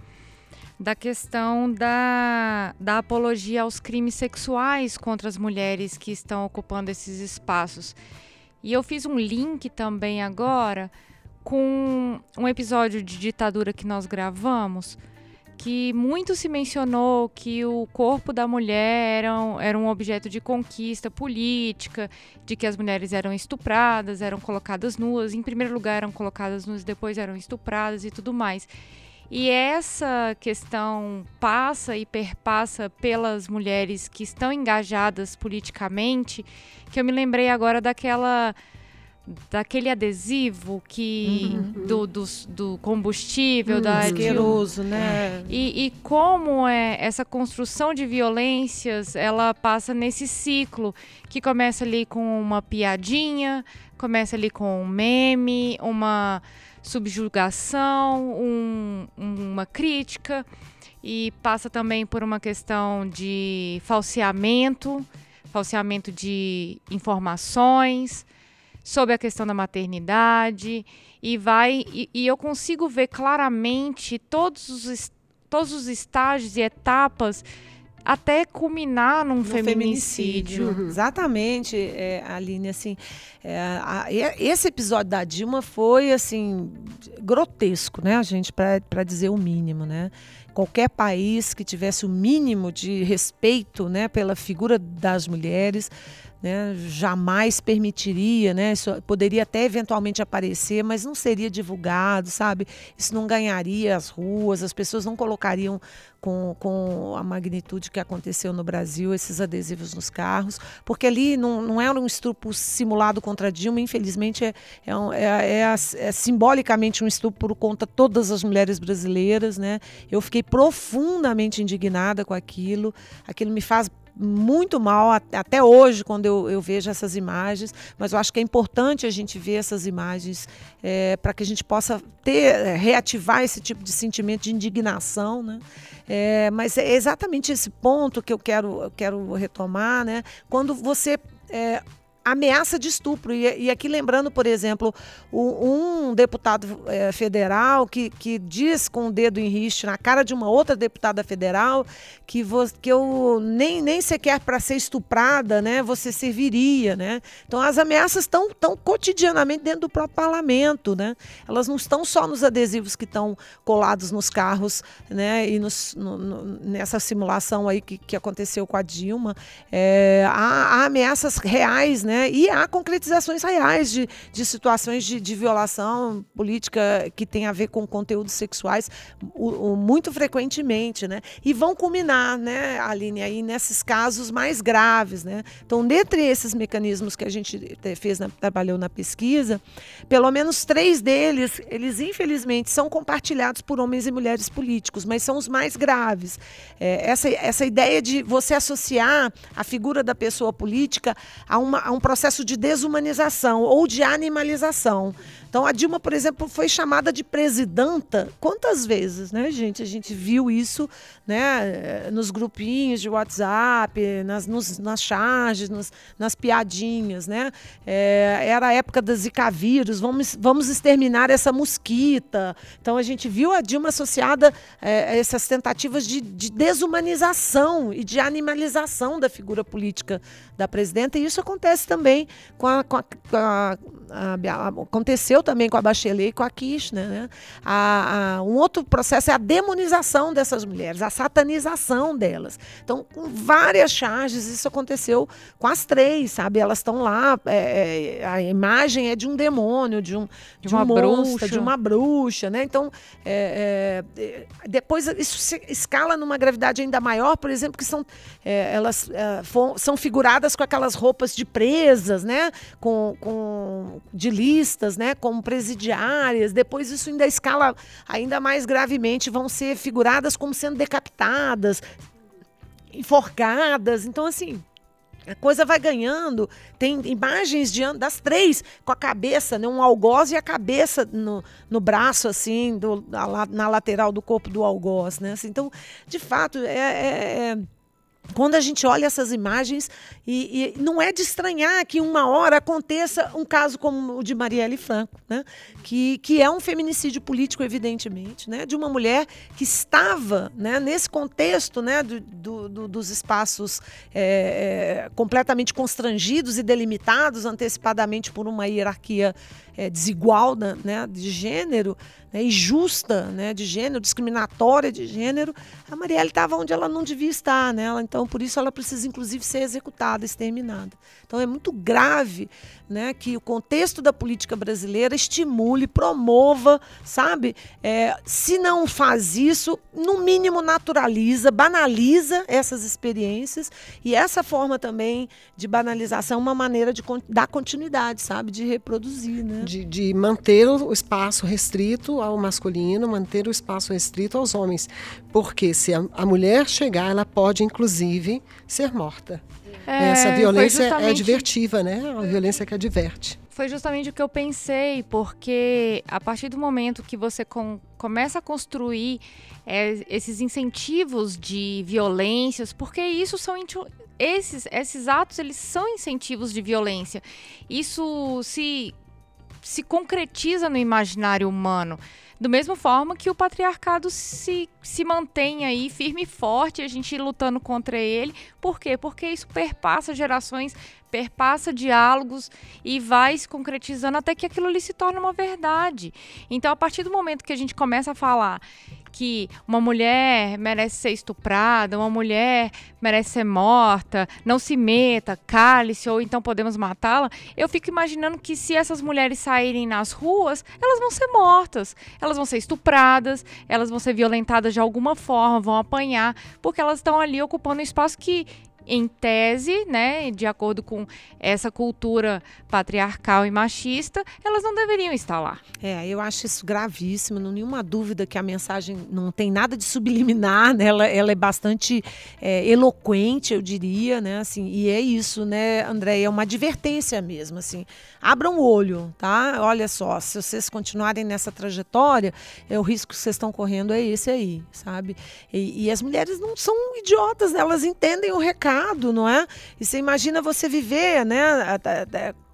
da questão da, da apologia aos crimes sexuais contra as mulheres que estão ocupando esses espaços. E eu fiz um link também agora com um episódio de ditadura que nós gravamos, que muito se mencionou que o corpo da mulher era um, era um objeto de conquista política, de que as mulheres eram estupradas, eram colocadas nuas, em primeiro lugar eram colocadas nuas, depois eram estupradas e tudo mais. E essa questão passa e perpassa pelas mulheres que estão engajadas politicamente, que eu me lembrei agora daquela daquele adesivo que uhum. do, do, do, combustível, hum, da asqueroso, né? E, e, como é essa construção de violências, ela passa nesse ciclo que começa ali com uma piadinha, começa ali com um meme, uma subjugação, um, uma crítica e passa também por uma questão de falseamento, falseamento de informações sobre a questão da maternidade e vai e, e eu consigo ver claramente todos os todos os estágios e etapas até culminar num feminicídio. feminicídio. Uhum. Exatamente, é, Aline, assim, é, a, esse episódio da Dilma foi, assim, grotesco, né, a gente, para dizer o mínimo, né? Qualquer país que tivesse o mínimo de respeito, né, pela figura das mulheres, né, jamais permitiria, né, isso poderia até eventualmente aparecer, mas não seria divulgado, sabe? Isso não ganharia as ruas, as pessoas não colocariam com, com a magnitude que aconteceu no Brasil esses adesivos nos carros, porque ali não, não era um estupro simulado contra Dilma, infelizmente é, é, é, é, é simbolicamente um estupro contra todas as mulheres brasileiras, né? Eu fiquei profundamente indignada com aquilo, aquilo me faz muito mal até hoje quando eu, eu, vejo essas imagens, mas eu acho que é importante a gente ver essas imagens é, para que a gente possa ter, é, reativar esse tipo de sentimento de indignação, né? É, mas é exatamente esse ponto que eu quero, eu quero retomar, né? Quando você é, ameaça de estupro. E, e, aqui lembrando, por exemplo, um, um deputado é, federal que, que diz com o dedo em riste na cara de uma outra deputada federal que, vo, que eu nem, nem sequer para ser estuprada, né, você serviria, né? Então as ameaças estão tão cotidianamente dentro do próprio parlamento, né? Elas não estão só nos adesivos que estão colados nos carros, né? E nos, no, no, nessa simulação aí que, que aconteceu com a Dilma, é, há, há ameaças reais, né? Né? E há concretizações reais de, de situações de, de violação política que tem a ver com conteúdos sexuais o, o, muito frequentemente, né? E vão culminar, né, Aline, aí nesses casos mais graves, né? Então, dentre esses mecanismos que a gente fez, na, trabalhou na pesquisa, pelo menos três deles, eles infelizmente são compartilhados por homens e mulheres políticos, mas são os mais graves. É, essa, essa ideia de você associar a figura da pessoa política a, uma, a um processo de desumanização ou de animalização. Então, a Dilma, por exemplo, foi chamada de presidenta quantas vezes, né, gente? A gente viu isso né, nos grupinhos de WhatsApp, nas, nos, nas charges, nos, nas piadinhas, né? É, era a época das Zika vírus, vamos, vamos exterminar essa mosquita. Então, a gente viu a Dilma associada é, a essas tentativas de, de desumanização e de animalização da figura política da presidenta, e isso acontece também com a, com a, com a, a aconteceu também com a Bachelet e com a Kirchner. Né? A, um outro processo é a demonização dessas mulheres, a satanização delas. Então, com várias charges, isso aconteceu com as três, sabe? Elas estão lá, é, é, a imagem é de um demônio, de um, de, de uma um monstro, bruxa. de uma bruxa, né? Então, é, é, depois isso se escala numa gravidade ainda maior, por exemplo, que são é, elas é, for, são figuradas com aquelas roupas de presas, né? Com, com de listas, né? Com como presidiárias, depois isso ainda escala ainda mais gravemente, vão ser figuradas como sendo decapitadas, enforcadas. Então, assim, a coisa vai ganhando. Tem imagens de, das três com a cabeça, né, um algoz e a cabeça no, no braço, assim, do, na, na lateral do corpo do algoz. Né? Assim, então, de fato, é, é, é quando a gente olha essas imagens, e, e, não é de estranhar que uma hora aconteça um caso como o de Marielle Franco, né? que, que é um feminicídio político, evidentemente, né? de uma mulher que estava né, nesse contexto né, do, do, do dos espaços é, completamente constrangidos e delimitados antecipadamente por uma hierarquia é, desigual né, de gênero, né, injusta né, de gênero, discriminatória de gênero, a Marielle estava onde ela não devia estar. Né? Ela, então, por isso, ela precisa, inclusive, ser executada, exterminada. Então, é muito grave né, que o contexto da política brasileira estimule, promova, sabe? É, se não faz isso, no mínimo naturaliza, banaliza essas experiências e essa forma também de banalização é uma maneira de dar continuidade, sabe? De reproduzir, né? De, de manter o espaço restrito ao masculino, manter o espaço restrito aos homens. Porque se a, a mulher chegar, ela pode, inclusive, ser morta. É, Essa violência é justamente... é divertiva, né? A violência que adverte. Foi justamente o que eu pensei, porque a partir do momento que você com, começa a construir é, esses incentivos de violências, porque isso são esses, esses atos eles são incentivos de violência. Isso se se concretiza no imaginário humano. Do mesmo forma que o patriarcado se, se mantém aí firme e forte, a gente lutando contra ele. Por quê? Porque isso perpassa gerações, perpassa diálogos e vai se concretizando até que aquilo ali se torna uma verdade. Então, a partir do momento que a gente começa a falar que uma mulher merece ser estuprada, uma mulher merece ser morta, não se meta, cale-se ou então podemos matá-la, eu fico imaginando que se essas mulheres saírem nas ruas, elas vão ser mortas, elas vão ser estupradas, elas vão ser violentadas de alguma forma, vão apanhar, porque elas estão ali ocupando um espaço que em tese, né, de acordo com essa cultura patriarcal e machista, elas não deveriam estar lá. É, eu acho isso gravíssimo, não nenhuma dúvida que a mensagem não tem nada de subliminar, né? ela, ela é bastante é, eloquente, eu diria, né, assim, e é isso, né, André, é uma advertência mesmo, assim, abram o olho, tá? Olha só, se vocês continuarem nessa trajetória, é, o risco que vocês estão correndo é esse aí, sabe? E, e as mulheres não são idiotas, né? elas entendem o recado mercado, não é? E você imagina você viver, né,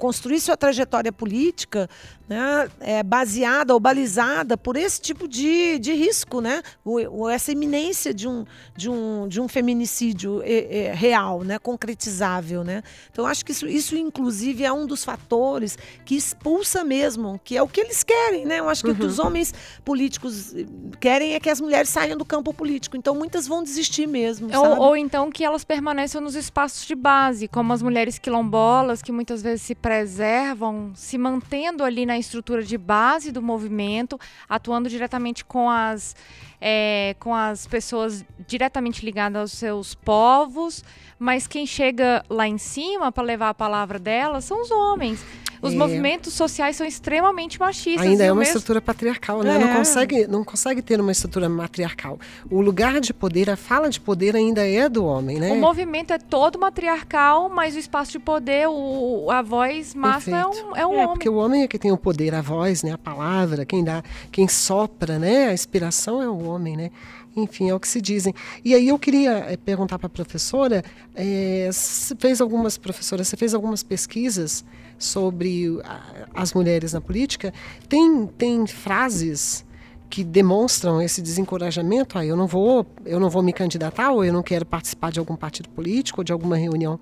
construir sua trajetória política né, é, baseada ou balizada por esse tipo de, de risco, né? O, essa iminência de um, de um, de um feminicídio é, é, real, né? concretizável. Né? Então, acho que isso, isso, inclusive, é um dos fatores que expulsa mesmo, que é o que eles querem. Né? Eu acho que uhum. o que os uhum. homens políticos querem é que as mulheres saiam do campo político. Então, muitas vão desistir mesmo. Ou, ou então que elas permaneçam nos espaços de base, como as mulheres quilombolas, que muitas vezes se preservam, se mantendo ali na estrutura de base do movimento, atuando diretamente com as, é, com as pessoas diretamente ligadas aos seus povos, mas quem chega lá em cima para levar a palavra delas são os homens. Os é. movimentos sociais são extremamente machistas. Ainda é uma mesmo... estrutura patriarcal, né? É. Não, consegue, não consegue ter uma estrutura matriarcal. O lugar de poder, a fala de poder ainda é do homem, né? O movimento é todo matriarcal, mas o espaço de poder, o, a voz máxima é um, é um é, homem. Porque o homem é que tem o poder, a voz, né? a palavra, quem dá, quem sopra, né? A inspiração é o homem, né? Enfim, é o que se dizem. E aí eu queria é, perguntar para a professora, é, fez algumas, professora, você fez algumas pesquisas sobre as mulheres na política, tem, tem frases que demonstram esse desencorajamento, ah, eu não vou, eu não vou me candidatar ou eu não quero participar de algum partido político ou de alguma reunião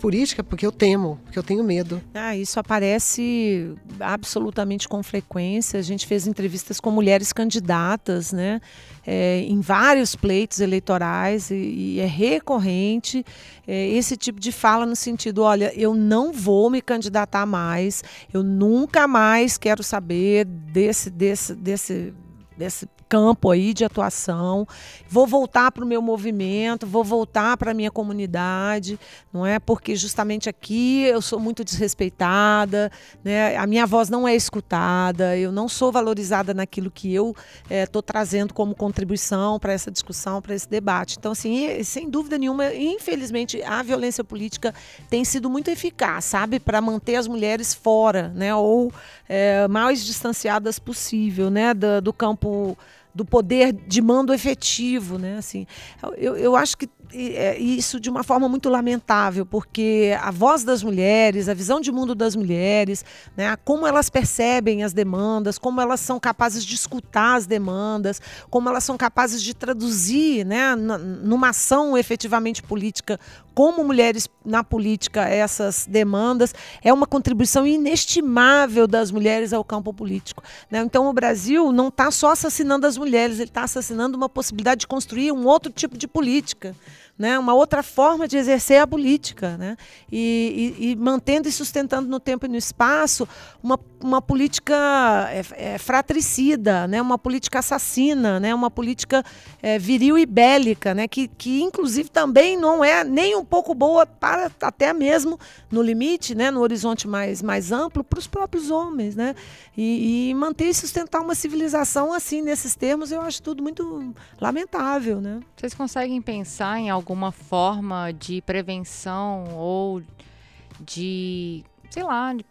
política porque eu temo, porque eu tenho medo. Ah, isso aparece absolutamente com frequência. A gente fez entrevistas com mulheres candidatas, né, é, em vários pleitos eleitorais e, e é recorrente é, esse tipo de fala no sentido, olha, eu não vou me candidatar mais, eu nunca mais quero saber desse, desse, desse desse campo aí de atuação, vou voltar para o meu movimento, vou voltar para a minha comunidade, não é? Porque justamente aqui eu sou muito desrespeitada, né? A minha voz não é escutada, eu não sou valorizada naquilo que eu estou é, trazendo como contribuição para essa discussão, para esse debate. Então, assim, sem dúvida nenhuma, infelizmente, a violência política tem sido muito eficaz, sabe, para manter as mulheres fora, né? Ou é, mais distanciadas possível, né? do, do campo do poder de mando efetivo, né? Assim, eu, eu acho que é, isso de uma forma muito lamentável, porque a voz das mulheres, a visão de mundo das mulheres, né, como elas percebem as demandas, como elas são capazes de escutar as demandas, como elas são capazes de traduzir né, numa ação efetivamente política, como mulheres na política, essas demandas, é uma contribuição inestimável das mulheres ao campo político. Né? Então, o Brasil não está só assassinando as mulheres, ele está assassinando uma possibilidade de construir um outro tipo de política né, uma outra forma de exercer a política, né, e, e, e, mantendo e sustentando no tempo e no espaço uma, uma política é, é, fratricida, né, uma política assassina, né, uma política é, viril e bélica, né, que, que inclusive também não é nem um pouco boa para até mesmo no limite, né, no horizonte mais, mais amplo, para os próprios homens, né, e, e manter e sustentar uma civilização assim nesses termos, eu acho tudo muito lamentável, né. Vocês conseguem pensar em algum alguma forma de prevenção ou de, sei lá, de,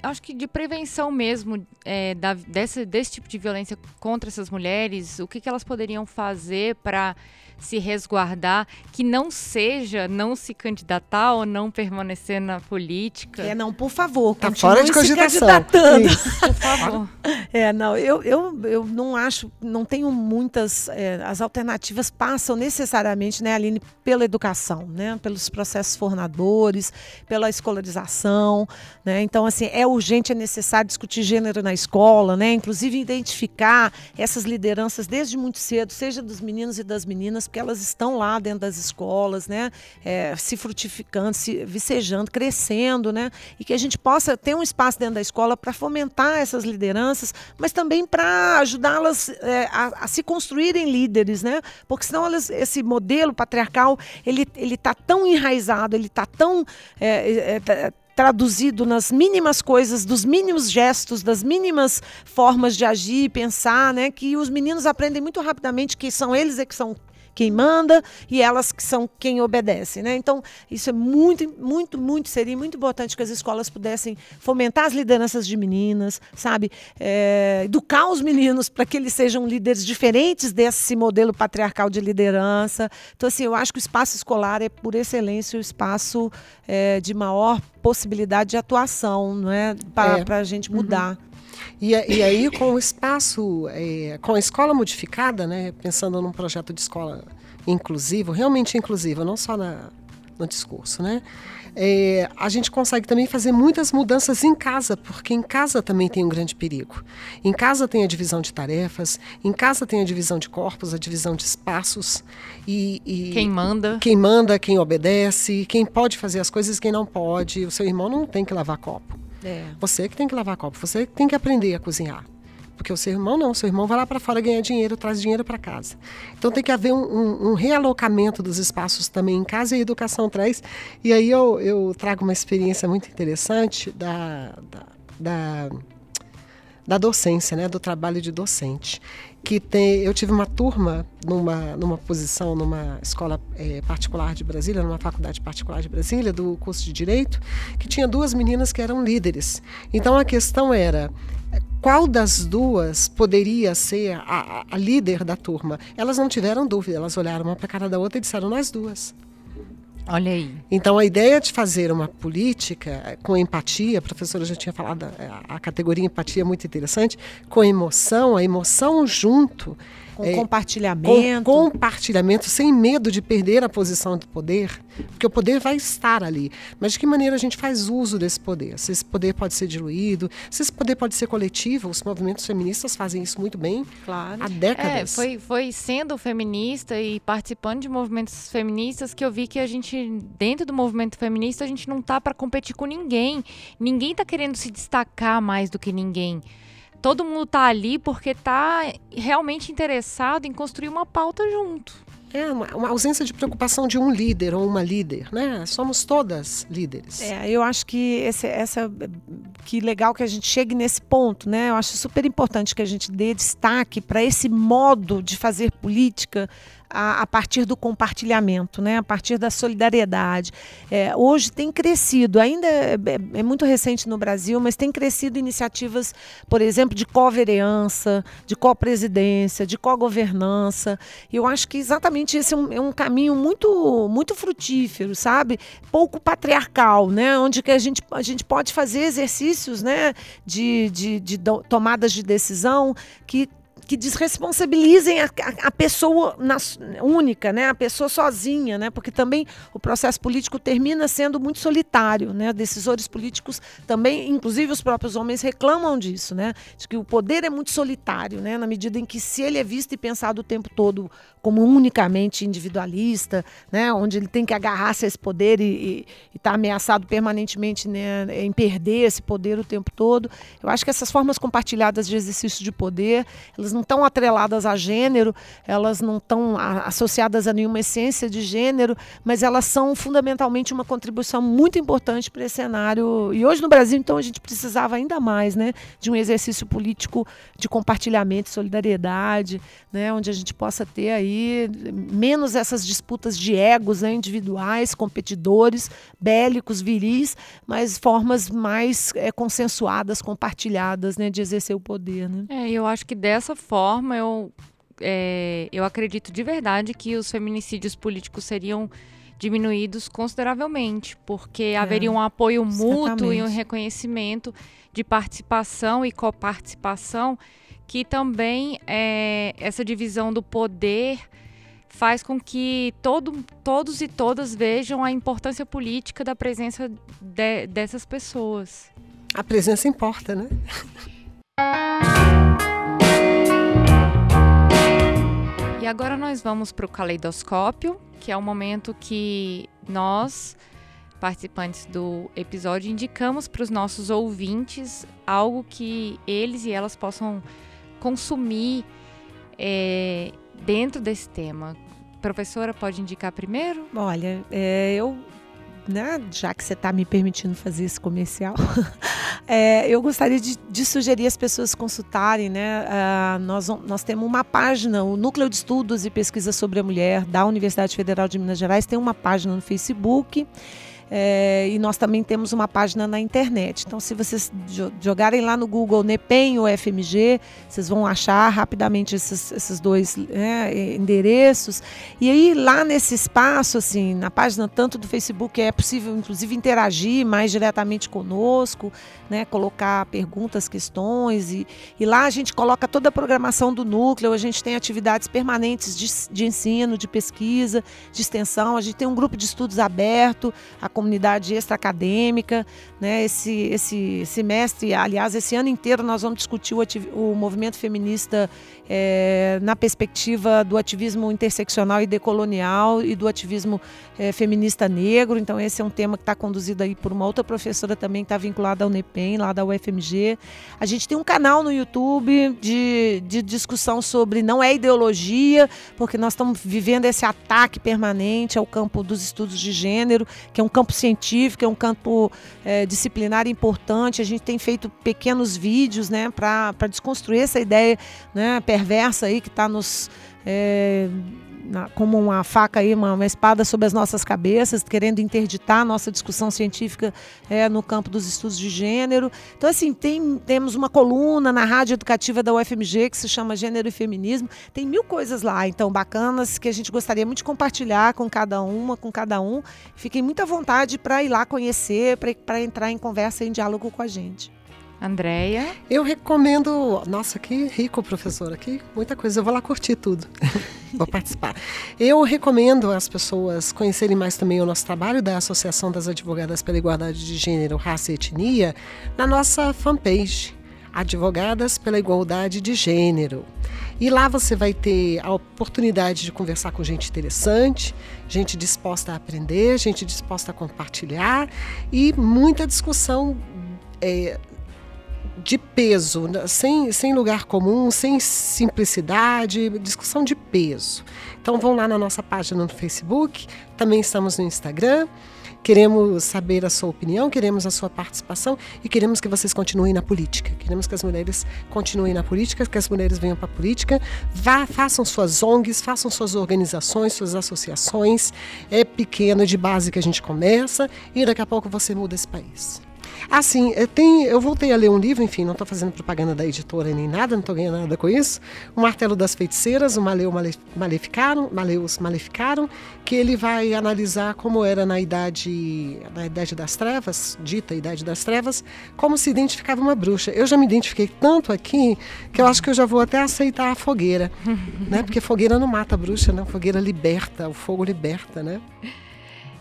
acho que de prevenção mesmo é, da, desse, desse tipo de violência contra essas mulheres, o que, que elas poderiam fazer para se resguardar, que não seja não se candidatar ou não permanecer na política. É, não, por favor, tá fora de cogitação. [LAUGHS] por favor. É, não, eu, eu, eu não acho, não tenho muitas, é, as alternativas passam necessariamente, né, Aline, pela educação, né, pelos processos formadores, pela escolarização, né, então, assim, é urgente, é necessário discutir gênero na escola, né, inclusive identificar essas lideranças desde muito cedo, seja dos meninos e das meninas, porque elas estão lá dentro das escolas, né? É, se frutificando, se vicejando, crescendo, né? E que a gente possa ter um espaço dentro da escola para fomentar essas lideranças, mas também para ajudá-las é, a, a, se construírem líderes, né? Porque senão elas, esse modelo patriarcal ele ele está tão enraizado, ele está tão é, é, traduzido nas mínimas coisas, dos mínimos gestos, das mínimas formas de agir e pensar, né? Que os meninos aprendem muito rapidamente que são eles é que são quem manda e elas que são quem obedece, né? Então, isso é muito, muito, muito, seria muito importante que as escolas pudessem fomentar as lideranças de meninas, sabe? É, educar os meninos para que eles sejam líderes diferentes desse modelo patriarcal de liderança. Então, assim, eu acho que o espaço escolar é, por excelência, o espaço é, de maior possibilidade de atuação, não é? Para é. a gente mudar. Uhum. E, e aí, com o espaço, é, com a escola modificada, né, pensando num projeto de escola inclusivo, realmente inclusivo, não só na, no discurso, né? é, a gente consegue também fazer muitas mudanças em casa, porque em casa também tem um grande perigo. Em casa tem a divisão de tarefas, em casa tem a divisão de corpos, a divisão de espaços. E, e quem manda? Quem manda, quem obedece, quem pode fazer as coisas, quem não pode. O seu irmão não tem que lavar copo. É. Você que tem que lavar copo, você que tem que aprender a cozinhar. Porque o seu irmão não, seu irmão vai lá para fora ganhar dinheiro, traz dinheiro para casa. Então tem que haver um, um, um, realocamento dos espaços também em casa e a educação traz. E aí eu, eu trago uma experiência muito interessante da, da, da, da docência, né, do trabalho de docente que tem, eu tive uma turma numa, numa posição numa escola é, particular de Brasília, numa faculdade particular de Brasília, do curso de Direito, que tinha duas meninas que eram líderes. Então a questão era qual das duas poderia ser a, a líder da turma? Elas não tiveram dúvida, elas olharam uma para a cara da outra e disseram nós duas. Olha aí. Então, a ideia de fazer uma política com empatia, a professora já tinha falado, eh, a categoria empatia é muito interessante, com emoção, a emoção junto, com é, compartilhamento. Com compartilhamento, sem medo de perder a posição do poder, porque o poder vai estar ali. Mas de que maneira a gente faz uso desse poder? Se esse poder pode ser diluído, se esse poder pode ser coletivo, os movimentos feministas fazem isso muito bem claro. há décadas. É, foi, foi sendo feminista e participando de movimentos feministas que eu vi que a gente, dentro do movimento feminista, a gente não tá para competir com ninguém. Ninguém está querendo se destacar mais do que ninguém todo mundo tá ali porque tá realmente interessado em construir uma pauta junto. É uma, uma, ausência de preocupação de um líder ou uma líder, né? Somos todas líderes. É, eu acho que esse, essa que legal que a gente chegue nesse ponto, né? Eu acho super importante que a gente dê destaque para esse modo de fazer política a, a, partir do compartilhamento, né? a partir da solidariedade. É, hoje tem crescido, ainda é, é, é, muito recente no Brasil, mas tem crescido iniciativas, por exemplo, de co-vereança, de co-presidência, de co-governança. Eu acho que exatamente esse é um, é um, caminho muito, muito frutífero, sabe? Pouco patriarcal, né? onde que a, gente, a gente pode fazer exercícios né? de, de, de tomadas de decisão que que desresponsabilizem a, a, a pessoa única, né? a pessoa sozinha, né? porque também o processo político termina sendo muito solitário. Né? Decisores políticos também, inclusive os próprios homens, reclamam disso, né? de que o poder é muito solitário, né? na medida em que se ele é visto e pensado o tempo todo como unicamente individualista, né? onde ele tem que agarrar-se a esse poder e está ameaçado permanentemente né? em perder esse poder o tempo todo. Eu acho que essas formas compartilhadas de exercício de poder, elas não estão atreladas a gênero, elas não estão associadas a nenhuma essência de gênero, mas elas são fundamentalmente uma contribuição muito importante para esse cenário. E hoje no Brasil, então, a gente precisava ainda mais né, de um exercício político de compartilhamento, solidariedade, né, onde a gente possa ter aí menos essas disputas de egos né, individuais, competidores, bélicos, viris, mas formas mais é, consensuadas, compartilhadas né, de exercer o poder. Né? É, eu acho que dessa forma, eu, é, eu acredito de verdade que os feminicídios políticos seriam diminuídos consideravelmente, porque é, haveria um apoio mútuo e um reconhecimento de participação e coparticipação, que também é, essa divisão do poder faz com que todo, todos e todas vejam a importância política da presença de, dessas pessoas. A presença importa, né? agora nós vamos para o caleidoscópio, que é o momento que nós, participantes do episódio, indicamos para os nossos ouvintes algo que eles e elas possam consumir é, dentro desse tema. Professora, pode indicar primeiro? Olha, é, eu né, já que você está me permitindo fazer esse comercial, [LAUGHS] é, eu gostaria de, de, sugerir as pessoas consultarem. Né, uh, nós, nós temos uma página, o Núcleo de Estudos e Pesquisa sobre a Mulher da Universidade Federal de Minas Gerais tem uma página no Facebook. É, e nós também temos uma página na internet. Então, se vocês jogarem lá no Google NEPEM ou FMG, vocês vão achar rapidamente esses, esses dois né, endereços. E aí, lá nesse espaço, assim, na página tanto do Facebook, é possível, inclusive, interagir mais diretamente conosco, né, colocar perguntas, questões. E, e lá a gente coloca toda a programação do núcleo, a gente tem atividades permanentes de, de ensino, de pesquisa, de extensão, a gente tem um grupo de estudos aberto. A comunidade extra-acadêmica. Né? Esse, esse semestre, aliás, esse ano inteiro, nós vamos discutir o, o movimento feminista é, na perspectiva do ativismo interseccional e decolonial e do ativismo é, feminista negro. Então, esse é um tema que está conduzido aí por uma outra professora também, que está vinculada ao NEPEM, lá da UFMG. A gente tem um canal no YouTube de, de discussão sobre não é ideologia, porque nós estamos vivendo esse ataque permanente ao campo dos estudos de gênero, que é um campo científico, é um campo é, disciplinar importante. A gente tem feito pequenos vídeos né, para desconstruir essa ideia né, perversa aí que está nos. É, na, como uma faca aí, uma, uma, espada sobre as nossas cabeças, querendo interditar a nossa discussão científica é, no campo dos estudos de gênero. Então, assim, tem, temos uma coluna na rádio educativa da UFMG que se chama Gênero e Feminismo. Tem mil coisas lá, então, bacanas, que a gente gostaria muito de compartilhar com cada uma, com cada um. Fiquem muito à vontade para ir lá conhecer, para entrar em conversa em diálogo com a gente. Andréia? Eu recomendo. Nossa, que rico, professor, aqui muita coisa. Eu vou lá curtir tudo. [LAUGHS] vou participar. Eu recomendo as pessoas conhecerem mais também o nosso trabalho da Associação das Advogadas pela Igualdade de Gênero, Raça e Etnia na nossa fanpage. Advogadas pela Igualdade de Gênero. E lá você vai ter a oportunidade de conversar com gente interessante, gente disposta a aprender, gente disposta a compartilhar e muita discussão é, de peso, né? sem, sem lugar comum, sem simplicidade, discussão de peso. Então vão lá na nossa página no Facebook, também estamos no Instagram. Queremos saber a sua opinião, queremos a sua participação e queremos que vocês continuem na política. Queremos que as mulheres continuem na política, que as mulheres venham para a política, vá, façam suas ONGs, façam suas organizações, suas associações. É pequeno, de base que a gente começa e daqui a pouco você muda esse país. Assim, tem, eu voltei a ler um livro, enfim, não estou fazendo propaganda da editora nem nada, não estou ganhando nada com isso. O Martelo das Feiticeiras, o Maleu Maleficaram, Maleus Maleficaram, que ele vai analisar como era na idade, na idade das trevas, dita Idade das Trevas, como se identificava uma bruxa. Eu já me identifiquei tanto aqui que eu acho que eu já vou até aceitar a fogueira, né? Porque fogueira não mata a bruxa, né? Fogueira liberta, o fogo liberta, né?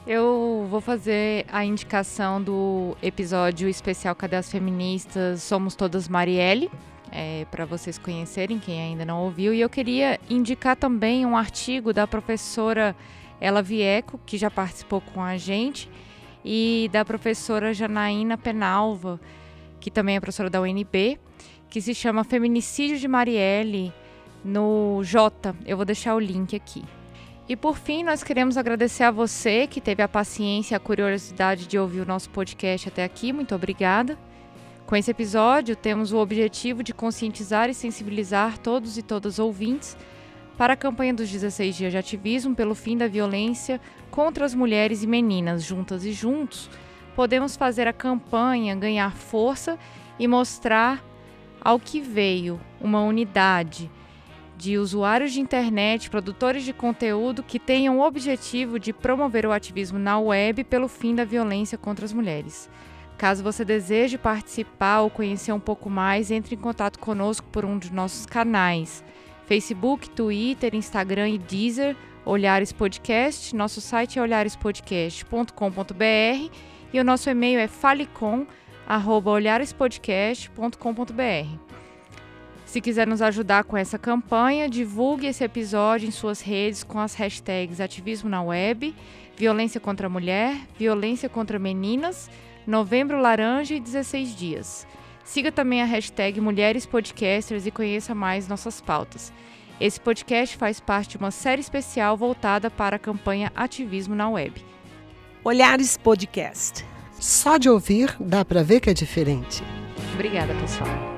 Eu vou fazer a indicação do episódio especial Cadê as Feministas? Somos Todas Marielle, é, para vocês conhecerem, quem ainda não ouviu. E eu queria indicar também um artigo da professora Ela Vieco, que já participou com a gente, e da professora Janaína Penalva, que também é professora da UNB, que se chama Feminicídio de Marielle no J. Eu vou deixar o link aqui. E por fim, nós queremos agradecer a você que teve a paciência e a curiosidade de ouvir o nosso podcast até aqui. Muito obrigada. Com esse episódio, temos o objetivo de conscientizar e sensibilizar todos e todas ouvintes para a campanha dos 16 dias de ativismo pelo fim da violência contra as mulheres e meninas. Juntas e juntos, podemos fazer a campanha ganhar força e mostrar ao que veio uma unidade de usuários de internet, produtores de conteúdo que tenham o objetivo de promover o ativismo na web pelo fim da violência contra as mulheres. Caso você deseje participar ou conhecer um pouco mais, entre em contato conosco por um de nossos canais: Facebook, Twitter, Instagram e Deezer, Olhares Podcast. Nosso site é olharespodcast.com.br e o nosso e-mail é falecom@olharespodcast.com.br. Se quiser nos ajudar com essa campanha, divulgue esse episódio em suas redes com as hashtags Ativismo na Web, Violência contra a Mulher, Violência contra Meninas, Novembro Laranja e 16 Dias. Siga também a hashtag Mulheres Podcasters e conheça mais nossas pautas. Esse podcast faz parte de uma série especial voltada para a campanha Ativismo na Web. Olhares Podcast. Só de ouvir dá para ver que é diferente. Obrigada, pessoal.